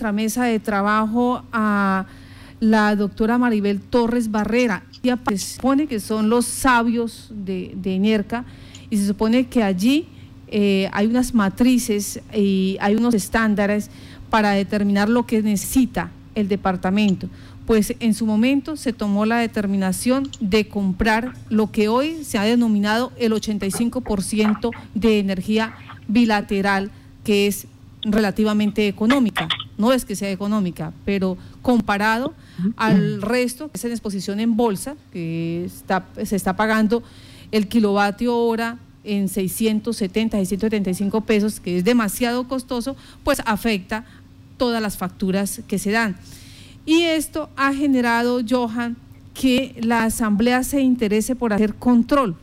nuestra mesa de trabajo a la doctora Maribel Torres Barrera. Ella se supone que son los sabios de, de ENERCA y se supone que allí eh, hay unas matrices y hay unos estándares para determinar lo que necesita el departamento. Pues en su momento se tomó la determinación de comprar lo que hoy se ha denominado el 85% de energía bilateral, que es relativamente económica no es que sea económica, pero comparado al resto, que es en exposición en bolsa, que está, se está pagando el kilovatio hora en 670, 675 pesos, que es demasiado costoso, pues afecta todas las facturas que se dan. Y esto ha generado, Johan, que la Asamblea se interese por hacer control.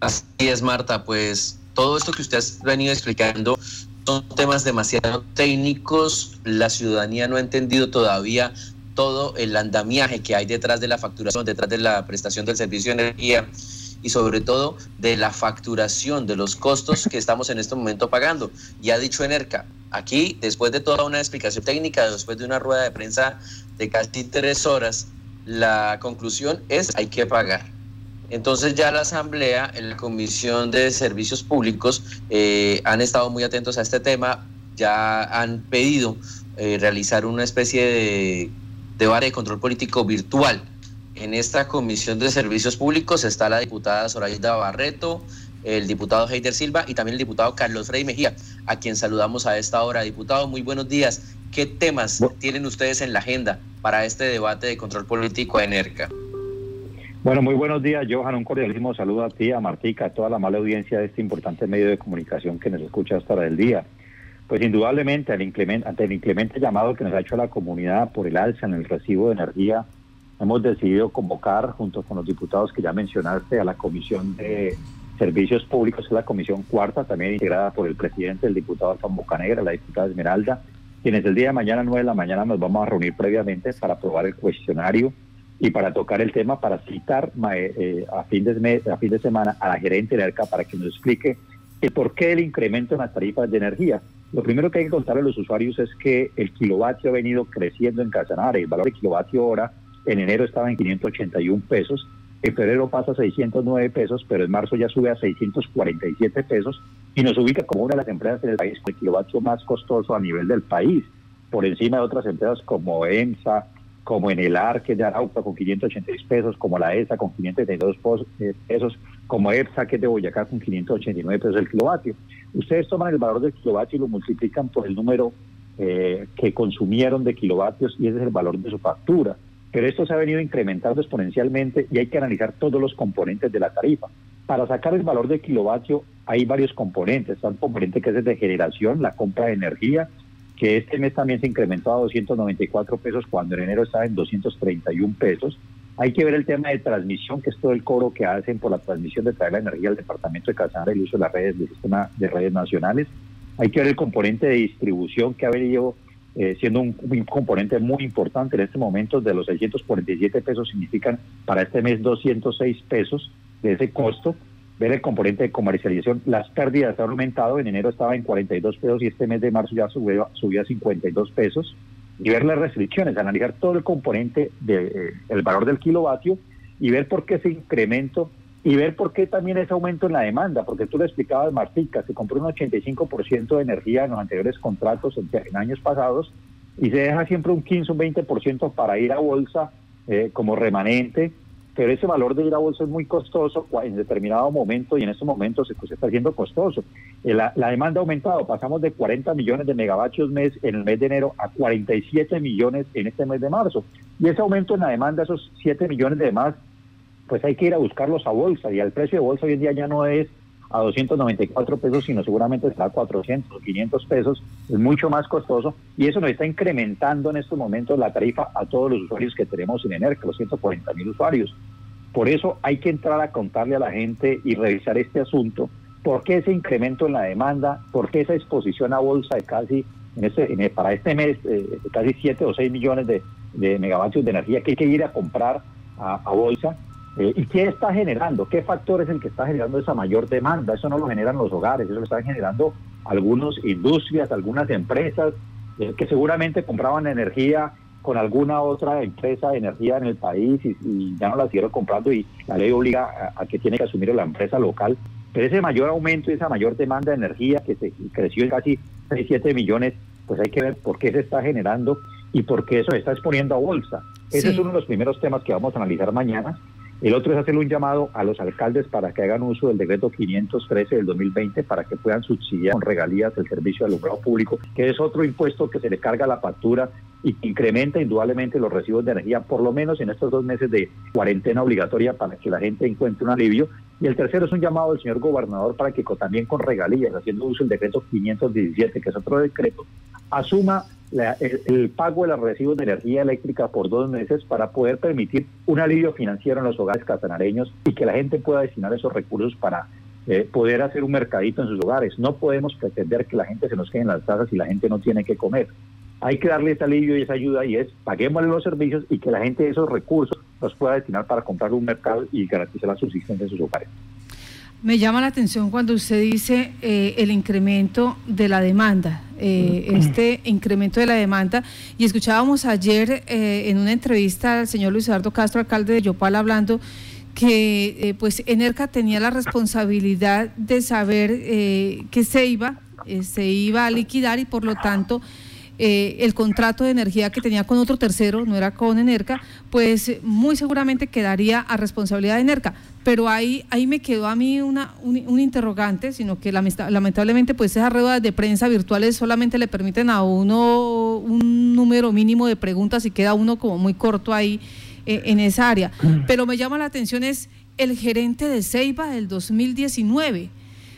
Así es, Marta, pues todo esto que usted ha venido explicando son temas demasiado técnicos, la ciudadanía no ha entendido todavía todo el andamiaje que hay detrás de la facturación, detrás de la prestación del servicio de energía y sobre todo de la facturación de los costos que estamos en este momento pagando. Ya ha dicho Enerca, aquí después de toda una explicación técnica, después de una rueda de prensa de casi tres horas, la conclusión es hay que pagar. Entonces ya la Asamblea, en la Comisión de Servicios Públicos, eh, han estado muy atentos a este tema, ya han pedido eh, realizar una especie de debate de control político virtual. En esta Comisión de Servicios Públicos está la diputada Zoraida Barreto, el diputado Heider Silva y también el diputado Carlos Frey Mejía, a quien saludamos a esta hora. Diputado, muy buenos días. ¿Qué temas tienen ustedes en la agenda para este debate de control político de NERCA? Bueno, muy buenos días, Johan. Un cordialísimo saludo a ti, a Martica, a toda la mala audiencia de este importante medio de comunicación que nos escucha hasta el día. Pues indudablemente, ante el inclemente llamado que nos ha hecho la comunidad por el alza en el recibo de energía, hemos decidido convocar, junto con los diputados que ya mencionaste, a la Comisión de Servicios Públicos, que es la comisión cuarta, también integrada por el presidente, el diputado Juan Bocanegra, la diputada Esmeralda, quienes el día de mañana, 9 de la mañana, nos vamos a reunir previamente para aprobar el cuestionario y para tocar el tema, para citar eh, eh, a, fin de a fin de semana a la gerente de ERCA para que nos explique el por qué el incremento en las tarifas de energía. Lo primero que hay que contarle a los usuarios es que el kilovatio ha venido creciendo en Casanare. El valor de kilovatio hora en enero estaba en 581 pesos, en febrero pasa a 609 pesos, pero en marzo ya sube a 647 pesos y nos ubica como una de las empresas en el país con el kilovatio más costoso a nivel del país, por encima de otras empresas como EMSA, como en el ARC de Arauca con 586 pesos, como la ESA con 532 eh, pesos, como EPSA que es de Boyacá con 589 pesos el kilovatio. Ustedes toman el valor del kilovatio y lo multiplican por el número eh, que consumieron de kilovatios y ese es el valor de su factura. Pero esto se ha venido incrementando exponencialmente y hay que analizar todos los componentes de la tarifa. Para sacar el valor del kilovatio hay varios componentes. Está el componente que es de generación, la compra de energía, que este mes también se incrementó a 294 pesos cuando en enero estaba en 231 pesos. Hay que ver el tema de transmisión, que es todo el cobro que hacen por la transmisión de traer la energía al departamento de Casanare, el uso de las redes del sistema de redes nacionales. Hay que ver el componente de distribución que ha venido eh, siendo un, un, componente muy importante en este momento. De los 647 pesos significan para este mes 206 pesos de ese costo ver el componente de comercialización, las pérdidas han aumentado, en enero estaba en 42 pesos y este mes de marzo ya subió, subió a 52 pesos, y ver las restricciones, analizar todo el componente del de, eh, valor del kilovatio y ver por qué ese incremento y ver por qué también ese aumento en la demanda, porque tú lo explicabas, Martica, se compró un 85% de energía en los anteriores contratos en, años pasados y se deja siempre un 15, un 20% para ir a bolsa eh, como remanente pero ese valor de ir a bolsa es muy costoso en determinado momento y en estos momentos se está haciendo costoso. Eh, la, demanda ha aumentado, pasamos de 40 millones de megavatios mes en el mes de enero a 47 millones en este mes de marzo. Y ese aumento en la demanda, esos 7 millones de más, pues hay que ir a buscarlos a bolsa y el precio de bolsa hoy en día ya no es a 294 pesos, sino seguramente será a 400 o 500 pesos, es mucho más costoso y eso nos está incrementando en estos momentos la tarifa a todos los usuarios que tenemos en ENERC, los 140 mil usuarios. Por eso hay que entrar a contarle a la gente y revisar este asunto, por qué ese incremento en la demanda, por qué esa exposición a bolsa de casi, en este, para este mes, eh, casi 7 o 6 millones de, megavatios de energía que hay que ir a comprar a bolsa eh, ¿Y qué está generando? ¿Qué factor es el que está generando esa mayor demanda? Eso no lo generan los hogares, eso lo están generando algunas industrias, algunas empresas eh, que seguramente compraban energía con alguna otra empresa de energía en el país y, ya no la siguieron comprando y la ley obliga a, que tiene que asumir la empresa local. Pero ese mayor aumento y esa mayor demanda de energía que se creció en casi 6, 7 millones, pues hay que ver por qué se está generando y por qué eso se está exponiendo a bolsa. Ese es uno de los primeros temas que vamos a analizar mañana. El otro es hacerle un llamado a los alcaldes para que hagan uso del decreto 513 del 2020 para que puedan subsidiar con regalías el servicio de alumbrado público, que es otro impuesto que se le carga la factura y incrementa indudablemente los recibos de energía, por lo menos en estos dos meses de cuarentena obligatoria para que la gente encuentre un alivio. Y el tercero es un llamado del señor gobernador para que también con regalías, haciendo uso del decreto 517, que es otro decreto, asuma el, pago de los recibos de energía eléctrica por dos meses para poder permitir un alivio financiero en los hogares catanareños y que la gente pueda destinar esos recursos para eh, poder hacer un mercadito en sus hogares. No podemos pretender que la gente se nos quede en las casas y la gente no tiene que comer. Hay que darle ese alivio y esa ayuda y es paguémosle los servicios y que la gente esos recursos los pueda destinar para comprar un mercado y garantizar la subsistencia en sus hogares. Me llama la atención cuando usted dice eh, el incremento de la demanda, eh, este incremento de la demanda. Y escuchábamos ayer eh, en una entrevista al señor Luis Eduardo Castro, alcalde de Yopal, hablando que pues Enerca tenía la responsabilidad de saber que se iba, se iba a liquidar y por lo tanto el contrato de energía que tenía con otro tercero, no era con Enerca, pues muy seguramente quedaría a responsabilidad de Enerca pero ahí, ahí me quedó a mí una, un, interrogante, sino que lamentablemente pues esas ruedas de prensa virtuales solamente le permiten a uno un número mínimo de preguntas y queda uno como muy corto ahí eh, en esa área. Pero me llama la atención es el gerente de Ceiba del 2019.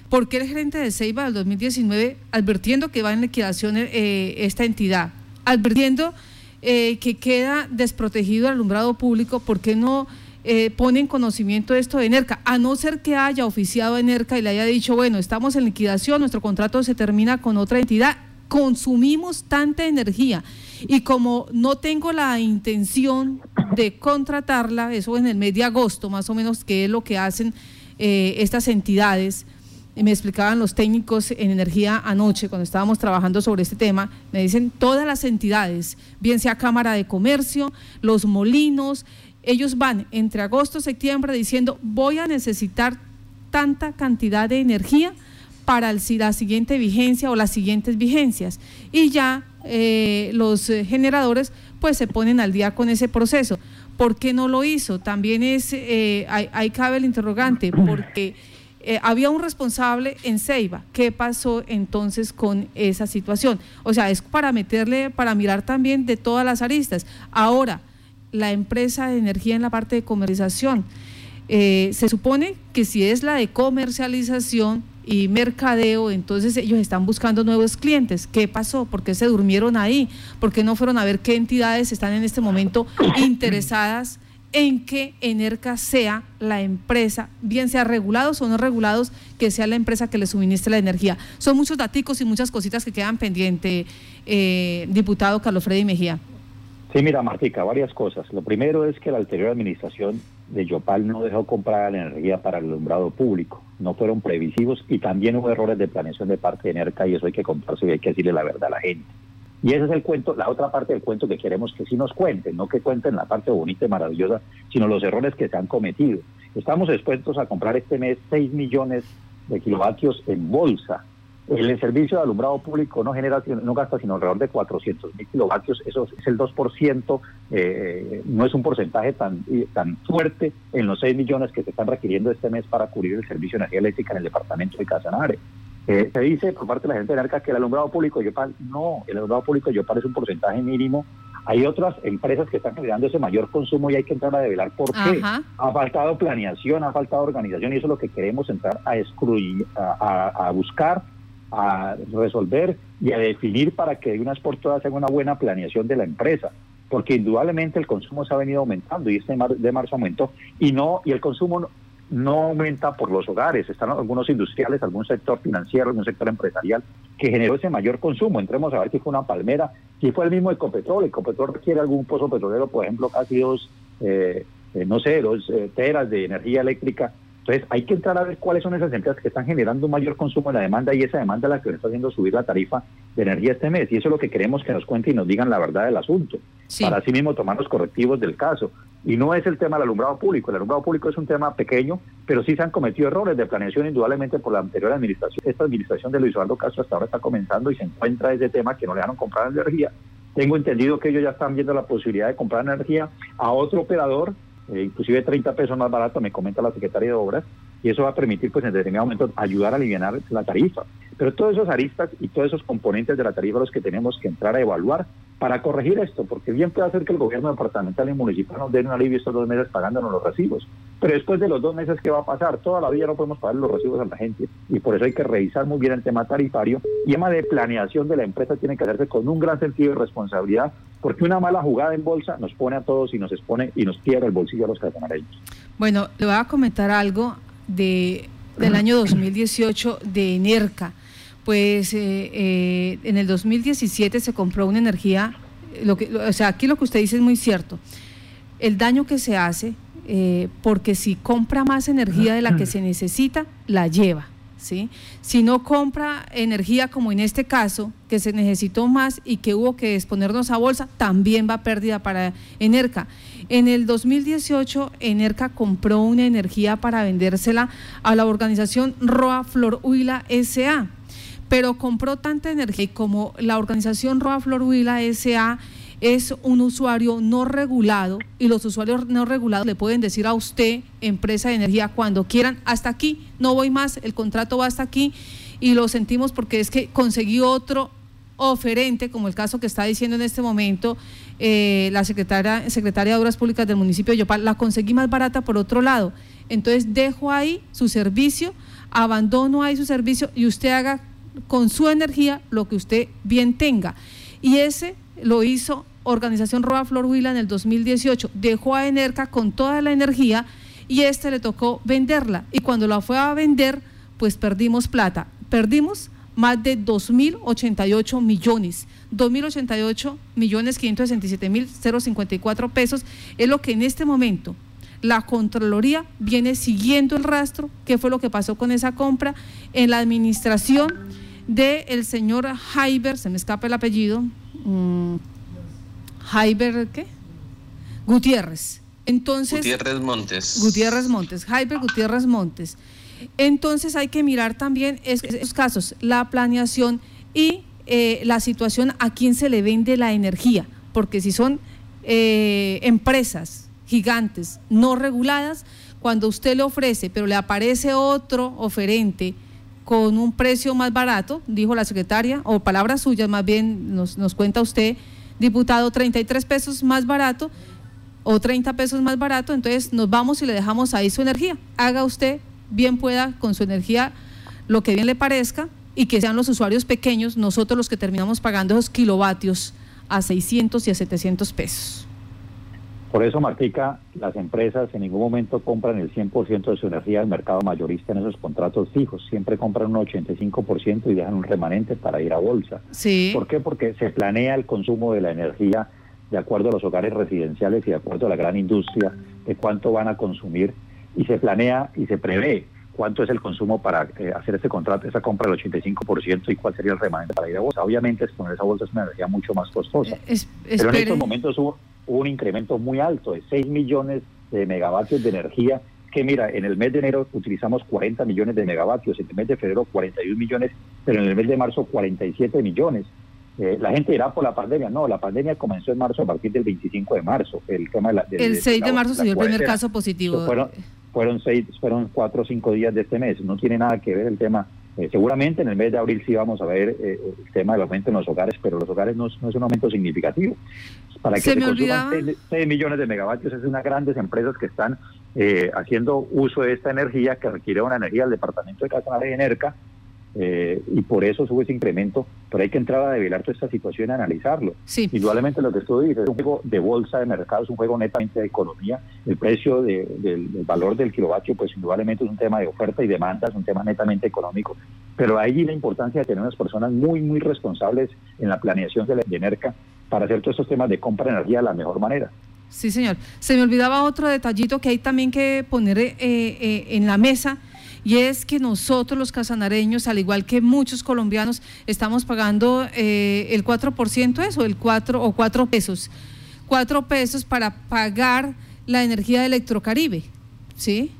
¿Por qué el gerente de Ceiba del 2019, advirtiendo que va en liquidación eh, esta entidad, advirtiendo eh, que queda desprotegido el alumbrado público, ¿por qué no eh, pone en conocimiento esto de ENERCA, a no ser que haya oficiado ENERCA y le haya dicho, bueno, estamos en liquidación, nuestro contrato se termina con otra entidad, consumimos tanta energía y como no tengo la intención de contratarla, eso en el mes de agosto más o menos, que es lo que hacen eh, estas entidades, me explicaban los técnicos en energía anoche cuando estábamos trabajando sobre este tema, me dicen todas las entidades, bien sea Cámara de Comercio, los molinos, ellos van entre agosto y septiembre diciendo voy a necesitar tanta cantidad de energía para la siguiente vigencia o las siguientes vigencias. Y ya eh, los eh, generadores pues se ponen al día con ese proceso. ¿Por qué no lo hizo? También es, eh, cabe el interrogante, porque había un responsable en Ceiba. ¿Qué pasó entonces con esa situación? O sea, es para meterle, para mirar también de todas las aristas. Ahora, la empresa de energía en la parte de comercialización. Eh, se supone que si es la de comercialización y mercadeo, entonces ellos están buscando nuevos clientes. ¿Qué pasó? ¿Por qué se durmieron ahí? ¿Por qué no fueron a ver qué entidades están en este momento interesadas en que Enerca sea la empresa, bien sea regulados o no regulados, que sea la empresa que le suministre la energía? Son muchos daticos y muchas cositas que quedan pendientes, eh, diputado Carlos Freddy Mejía. Sí, mira, Martica, varias cosas. Lo primero es que la anterior administración de Yopal no dejó comprar la energía para el alumbrado público. No fueron previsivos y también hubo errores de planeación de parte de NERCA y eso hay que contarse y hay que decirle la verdad a la gente. Y ese es el cuento, la otra parte del cuento que queremos que sí nos cuenten, no que cuenten la parte bonita y maravillosa, sino los errores que se han cometido. Estamos expuestos a comprar este mes 6 millones de kilovatios en bolsa el servicio de alumbrado público no genera, no gasta sino alrededor de 400 mil kilovatios, eso es el 2%, eh, no es un porcentaje tan, tan fuerte en los 6 millones que se están requiriendo este mes para cubrir el servicio de energía eléctrica en el departamento de Casanare. Eh, se dice por parte de la gente de NERCA que el alumbrado público de Yopal, no, el alumbrado público de Yopal es un porcentaje mínimo. Hay otras empresas que están generando ese mayor consumo y hay que entrar a develar por qué. Ha faltado planeación, ha faltado organización y eso es lo que queremos entrar a, excluir, a buscar a resolver y a definir para que de unas por todas haga una buena planeación de la empresa, porque indudablemente el consumo se ha venido aumentando y este de marzo aumentó y no y el consumo no, aumenta por los hogares, están algunos industriales, algún sector financiero, algún sector empresarial que generó ese mayor consumo. Entremos a ver si fue una palmera, si fue el mismo Ecopetrol, Ecopetrol requiere algún pozo petrolero, por ejemplo, casi dos, eh, eh, no sé, dos eh, teras de energía eléctrica Entonces hay que entrar a ver cuáles son esas empresas que están generando un mayor consumo de la demanda y esa demanda es la que está haciendo subir la tarifa de energía este mes. Y eso es lo que queremos que nos cuenten y nos digan la verdad del asunto, para así mismo tomar los correctivos del caso. Y no es el tema del alumbrado público. El alumbrado público es un tema pequeño, pero sí se han cometido errores de planeación indudablemente por la anterior administración. Esta administración de Luis Eduardo Castro hasta ahora está comenzando y se encuentra ese tema que no le dejaron comprar energía. Tengo entendido que ellos ya están viendo la posibilidad de comprar energía a otro operador eh, inclusive 30 pesos más barato, me comenta la secretaria de Obras, y eso va a permitir, pues en determinado momento, ayudar a aliviar la tarifa. Pero todos esos aristas y todos esos componentes de la tarifa los que tenemos que entrar a evaluar para corregir esto, porque bien puede hacer que el gobierno departamental y municipal nos den un alivio estos dos meses pagándonos los recibos. Pero después de los dos meses, ¿qué va a pasar? Toda la vida no podemos pagar los recibos a la gente y por eso hay que revisar muy bien el tema tarifario y tema de planeación de la empresa tiene que hacerse con un gran sentido de responsabilidad porque una mala jugada en bolsa nos pone a todos y nos expone y nos quiebra el bolsillo a los catamareños. Bueno, le voy a comentar algo de, del año 2018 de Enerca. Pues eh, eh, en el 2017 se compró una energía, lo que, o sea, aquí lo que usted dice es muy cierto. El daño que se hace, eh, porque si compra más energía de la que se necesita, la lleva. ¿sí? Si no compra energía como en este caso, que se necesitó más y que hubo que exponernos a bolsa, también va pérdida para Enerca. En el 2018, Enerca compró una energía para vendérsela a la organización Roa Flor Huila SA, pero compró tanta energía y como la organización Roa Flor Huila SA es un usuario no regulado y los usuarios no regulados le pueden decir a usted, empresa de energía, cuando quieran, hasta aquí, no voy más, el contrato va hasta aquí y lo sentimos porque es que conseguí otro oferente, como el caso que está diciendo en este momento eh, la secretaria, secretaria de Obras Públicas del municipio de Yopal, la conseguí más barata por otro lado. Entonces dejo ahí su servicio, abandono ahí su servicio y usted haga con su energía lo que usted bien tenga. Y ese lo hizo Organización Roa Flor Huila en el 2018. Dejó a Enerca con toda la energía y este le tocó venderla. Y cuando la fue a vender, pues perdimos plata. Perdimos más de 2.088 millones. 2.088 millones 567 mil 054 pesos es lo que en este momento la Contraloría viene siguiendo el rastro, qué fue lo que pasó con esa compra en la administración del señor Jaiber, se me escapa el apellido, Mm, Jaiber, ¿qué? Gutiérrez. Entonces, Gutiérrez Montes. Gutiérrez Montes, Jaiber Gutiérrez Montes. Entonces hay que mirar también esos casos, la planeación y eh, la situación a quién se le vende la energía, porque si son eh, empresas gigantes no reguladas, cuando usted le ofrece, pero le aparece otro oferente, con un precio más barato, dijo la secretaria, o palabras suyas más bien nos, nos cuenta usted, diputado, 33 pesos más barato o 30 pesos más barato, entonces nos vamos y le dejamos ahí su energía. Haga usted bien pueda con su energía lo que bien le parezca y que sean los usuarios pequeños, nosotros los que terminamos pagando esos kilovatios a 600 y a 700 pesos. Por eso, Martica, las empresas en ningún momento compran el 100% de su energía al mercado mayorista en esos contratos fijos. Siempre compran un 85% y dejan un remanente para ir a bolsa. Sí. ¿Por qué? Porque se planea el consumo de la energía de acuerdo a los hogares residenciales y de acuerdo a la gran industria de cuánto van a consumir y se planea y se prevé cuánto es el consumo para eh, hacer ese contrato, esa compra del 85% y cuál sería el remanente para ir a bolsa. Obviamente, exponer esa bolsa es una energía mucho más costosa. Pero en estos momentos hubo, hubo un incremento muy alto de 6 millones de megavatios de energía, que mira, en el mes de enero utilizamos 40 millones de megavatios, en el mes de febrero 41 millones, pero en el mes de marzo 47 millones. Eh, la gente dirá por la pandemia, no, la pandemia comenzó en marzo a partir del 25 de marzo. El, tema de la, el 6 de, marzo se dio el primer caso positivo. Fueron, fueron, seis, fueron cuatro o cinco días de este mes, no tiene nada que ver el tema. Eh, seguramente en el mes de abril sí vamos a ver eh, el tema del aumento en los hogares, pero los hogares no, no es un aumento significativo. Para que se, consuman 6, millones de megavatios es unas grandes empresas que están eh, haciendo uso de esta energía que requiere una energía del Departamento de Casanare y Enerca eh, y por eso sube ese incremento, pero hay que entrar a develar toda esta situación y analizarlo. Sí. Indudablemente lo que estoy diciendo es un juego de bolsa de mercado, es un juego netamente de economía. El precio del, valor del kilovatio, pues indudablemente es un tema de oferta y demanda, es un tema netamente económico. Pero ahí la importancia de tener unas personas muy, muy responsables en la planeación de la ENERCA para hacer todos estos temas de compra de energía de la mejor manera. Sí, señor. Se me olvidaba otro detallito que hay también que poner eh, eh, en la mesa y es que nosotros los casanareños, al igual que muchos colombianos, estamos pagando eh, el 4%, eso, el 4 o 4 pesos. 4 pesos para pagar la energía de Electrocaribe, ¿sí?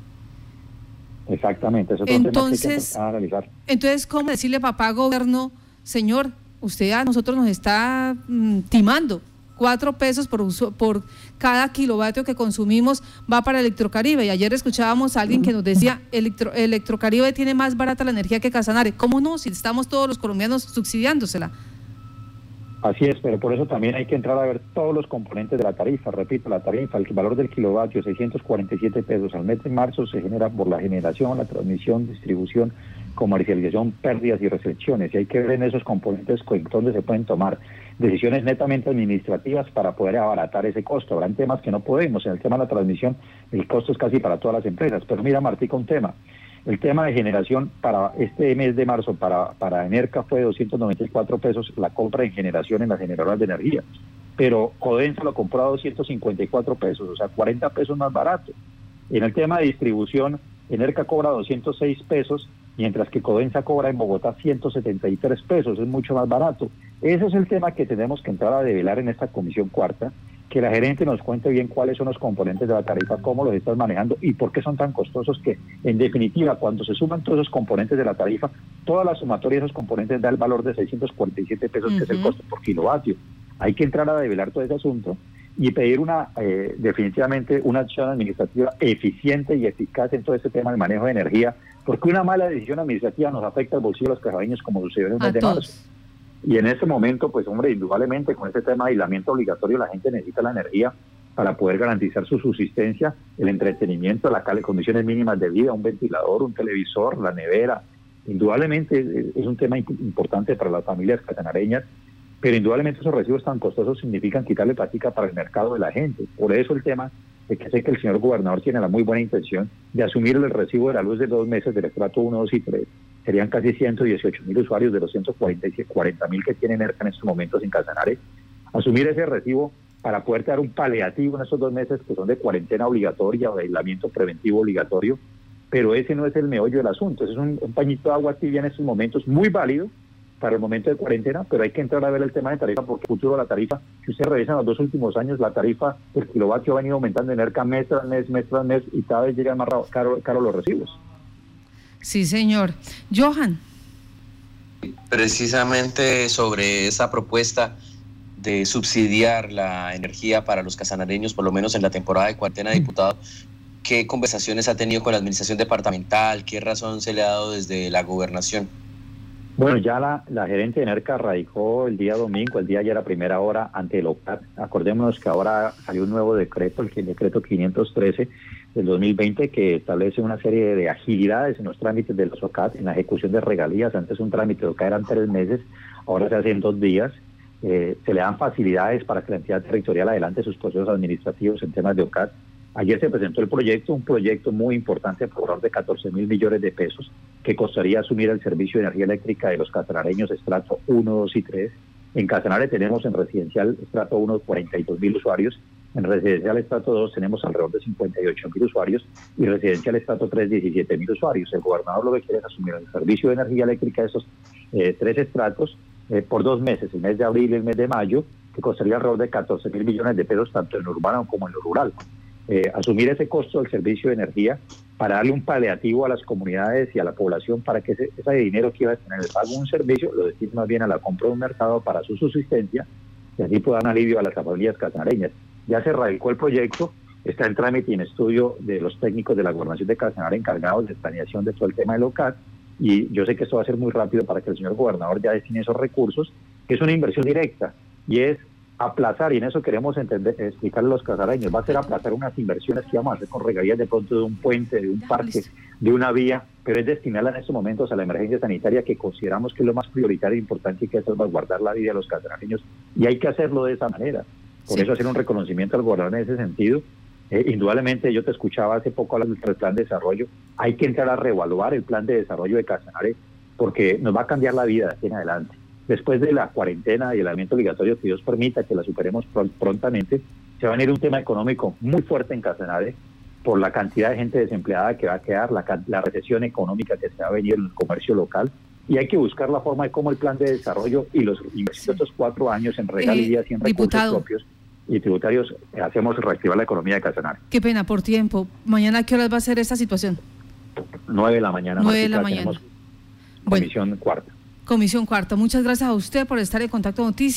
Exactamente, eso es entonces, que analizar. Entonces, ¿cómo decirle papá gobierno, señor, usted a nosotros nos está mm, timando? Cuatro pesos por, uso, por cada kilovatio que consumimos va para Electrocaribe. Y ayer escuchábamos a alguien que nos decía, Electro, Electrocaribe tiene más barata la energía que Casanare. ¿Cómo no? Si estamos todos los colombianos subsidiándosela. Así es, pero por eso también hay que entrar a ver todos los componentes de la tarifa. Repito, la tarifa, el valor del kilovatio, 647 pesos al mes de marzo se genera por la generación, la transmisión, distribución, comercialización, pérdidas y recepciones. Y hay que ver en esos componentes donde se pueden tomar decisiones netamente administrativas para poder abaratar ese costo. Habrán temas que no podemos. En el tema de la transmisión, el costo es casi para todas las empresas. Pero mira, Martí, un tema. El tema de generación para este mes de marzo, para, para Enerca fue 294 pesos la compra en generación en las generadoras de energía. Pero Codensa lo compró a 254 pesos, o sea, 40 pesos más barato. En el tema de distribución, Enerca cobra 206 pesos, mientras que Codensa cobra en Bogotá 173 pesos, es mucho más barato. Ese es el tema que tenemos que entrar a develar en esta comisión cuarta, que la gerente nos cuente bien cuáles son los componentes de la tarifa, cómo los estás manejando y por qué son tan costosos que, en definitiva, cuando se suman todos esos componentes de la tarifa, toda la sumatoria de esos componentes da el valor de 647 pesos, que es el costo por kilovatio. Hay que entrar a develar todo ese asunto y pedir una eh, definitivamente una acción administrativa eficiente y eficaz en todo este tema del manejo de energía, porque una mala decisión administrativa nos afecta al bolsillo de los cajabeños como sucedió en el mes de marzo. Y en ese momento, pues hombre, indudablemente con este tema de aislamiento obligatorio la gente necesita la energía para poder garantizar su subsistencia, el entretenimiento, las condiciones mínimas de vida, un ventilador, un televisor, la nevera. Indudablemente es un tema importante para las familias catanareñas, pero indudablemente esos recibos tan costosos significan quitarle práctica para el mercado de la gente. Por eso el tema de que sé que el señor gobernador tiene la muy buena intención de asumir el recibo de la luz de dos meses del estrato 1, 2 y 3 serían casi 118 mil usuarios de los 140 mil que tienen ERCA en estos momentos en Casanare, asumir ese recibo para poder dar un paliativo en esos dos meses que son de cuarentena obligatoria o aislamiento preventivo obligatorio, pero ese no es el meollo del asunto, ese es un, pañito de agua tibia en estos momentos muy válido para el momento de cuarentena, pero hay que entrar a ver el tema de tarifa porque el futuro de la tarifa, si usted revisa en los dos últimos años, la tarifa del kilovatio ha venido aumentando en ERCA mes tras mes, mes tras mes y cada vez llegan más caro, caro los recibos. Sí, señor. Johan. Precisamente sobre esa propuesta de subsidiar la energía para los casanareños, por lo menos en la temporada de cuarentena, diputado, ¿qué conversaciones ha tenido con la administración departamental? ¿Qué razón se le ha dado desde la gobernación? Bueno, ya la, la gerente de NERCA radicó el día domingo, el día ya era primera hora ante el OCAT. Acordémonos que ahora salió un nuevo decreto, el decreto 513, del 2020 que establece una serie de agilidades en los trámites de los OCAT, en la ejecución de regalías. Antes un trámite de OCAT eran tres meses, ahora se hace en dos días. Eh, se le dan facilidades para que la entidad territorial adelante sus procesos administrativos en temas de OCAT. Ayer se presentó el proyecto, un proyecto muy importante por valor de 14 mil millones de pesos, que costaría asumir el servicio de energía eléctrica de los catanareños estrato 1, 2 y 3. En Casanare tenemos en residencial estrato 1 42 mil usuarios en residencial estrato 2 tenemos alrededor de 58 mil usuarios y residencial estrato 3 17 mil usuarios. El gobernador lo que quiere es asumir el servicio de energía eléctrica de esos eh, tres estratos eh, por dos meses, el mes de abril y el mes de mayo, que costaría alrededor de 14 mil millones de pesos tanto en lo urbano como en lo rural. Eh, asumir ese costo del servicio de energía para darle un paliativo a las comunidades y a la población para que ese, dinero que iba a tener el pago de un servicio lo destine más bien a la compra de un mercado para su subsistencia y así puedan alivio a las familias catanareñas. Ya se radicó el proyecto, está en trámite y en estudio de los técnicos de la gobernación de Casanare encargados de planeación de todo el tema del local. Y yo sé que esto va a ser muy rápido para que el señor gobernador ya destine esos recursos, que es una inversión directa y es aplazar, y en eso queremos entender, explicarle a los casareños, va a ser aplazar unas inversiones que vamos a hacer con regalías de pronto de un puente, de un parque, de una vía, pero es destinarla en estos momentos a la emergencia sanitaria que consideramos que es lo más prioritario e importante y que es salvaguardar la vida de los casareños y hay que hacerlo de esa manera. Por eso hacer un reconocimiento al gobernador en ese sentido. Eh, indudablemente, yo te escuchaba hace poco hablar del plan de desarrollo. Hay que entrar a reevaluar el plan de desarrollo de Casanare porque nos va a cambiar la vida de aquí en adelante. Después de la cuarentena y el aislamiento obligatorio, que Dios permita que la superemos prontamente, Se va a venir un tema económico muy fuerte en Casanare por la cantidad de gente desempleada que va a quedar, la, la recesión económica que se va a venir en el comercio local y hay que buscar la forma de cómo el plan de desarrollo y los estos cuatro años en regalías y en recursos propios y tributarios eh, hacemos reactivar la economía de Casanare. Qué pena, por tiempo. ¿Mañana a qué horas va a ser esta situación? 9 de la mañana. 9 de la mañana. Comisión cuarta. Comisión cuarta. Muchas gracias a usted por estar en contacto con Noticias.